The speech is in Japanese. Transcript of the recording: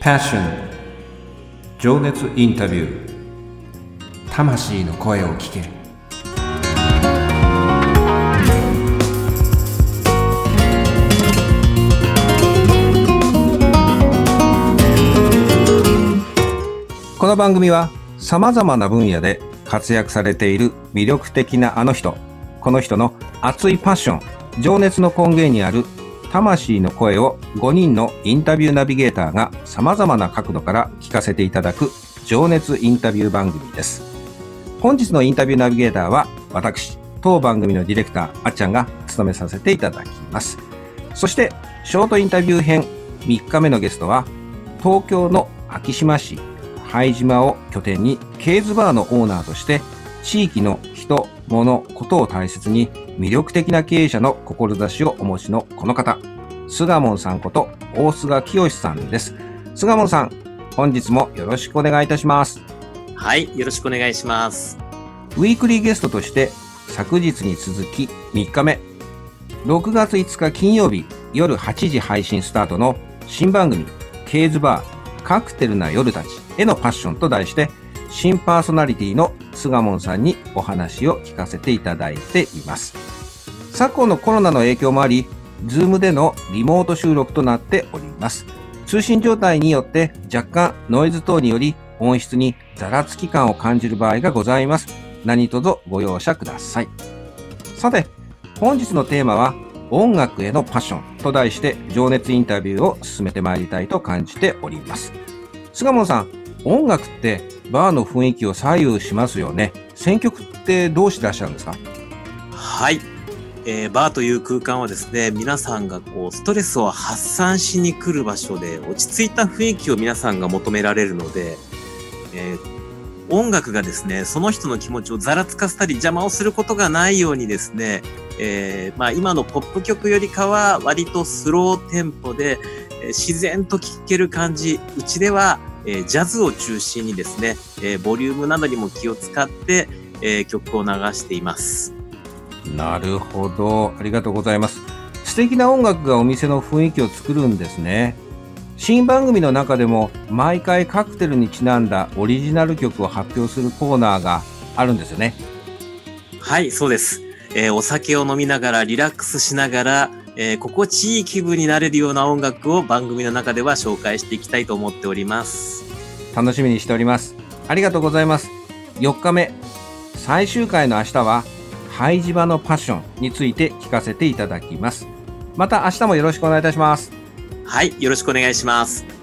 Passion. 情熱インタビュー。魂の声を聞け。るこの番組はさまざまな分野で活躍されている魅力的なあの人この人の熱いパッション情熱の根源にある魂の声を5人のインタビューナビゲーターが様々な角度から聞かせていただく情熱インタビュー番組です。本日のインタビューナビゲーターは私、当番組のディレクター、あっちゃんが務めさせていただきます。そして、ショートインタビュー編3日目のゲストは、東京の昭島市拝島を拠点にケーズバーのオーナーとして地域の人、物、ことを大切に魅力的な経営者の志をお持ちのこの方、菅門さんこと大菅清さんです。菅門さん、本日もよろしくお願いいたします。はい、よろしくお願いします。ウィークリーゲストとして昨日に続き3日目、6月5日金曜日夜8時配信スタートの新番組、ケーズバーカクテルな夜たちへのパッションと題して、新パーソナリティの菅門さんにお話を聞かせていただいています。昨今のコロナの影響もあり、 Zoom でのリモート収録となっております。通信状態によって若干ノイズ等により音質にざらつき感を感じる場合がございます。何卒ご容赦ください。さて、本日のテーマは音楽へのパッションと題して情熱インタビューを進めてまいりたいと感じております。すがモンさん、音楽ってバーの雰囲気を左右しますよね。選曲ってどうしてらっしゃるんですか？はい。えー、バーという空間はですね、皆さんがこう、ストレスを発散しに来る場所で、落ち着いた雰囲気を皆さんが求められるので、えー、音楽がですね、その人の気持ちをざらつかせたり邪魔をすることがないようにですね、えー、まあ今のポップ曲よりかは割とスローテンポで、えー、自然と聴ける感じ、うちではえー、ジャズを中心にですね、えー、ボリュームなどにも気を使って、えー、曲を流しています。なるほど。ありがとうございます。素敵な音楽がお店の雰囲気を作るんですね。新番組の中でも毎回カクテルにちなんだオリジナル曲を発表するコーナーがあるんですよね。はい、そうです。えー、お酒を飲みながらリラックスしながらえー、心地いい気分になれるような音楽を番組の中では紹介していきたいと思っております。楽しみにしております。ありがとうございます。4日目、最終回の明日は、廃島のパッションについて聞かせていただきます。また明日もよろしくお願いいたします。はい、よろしくお願いします。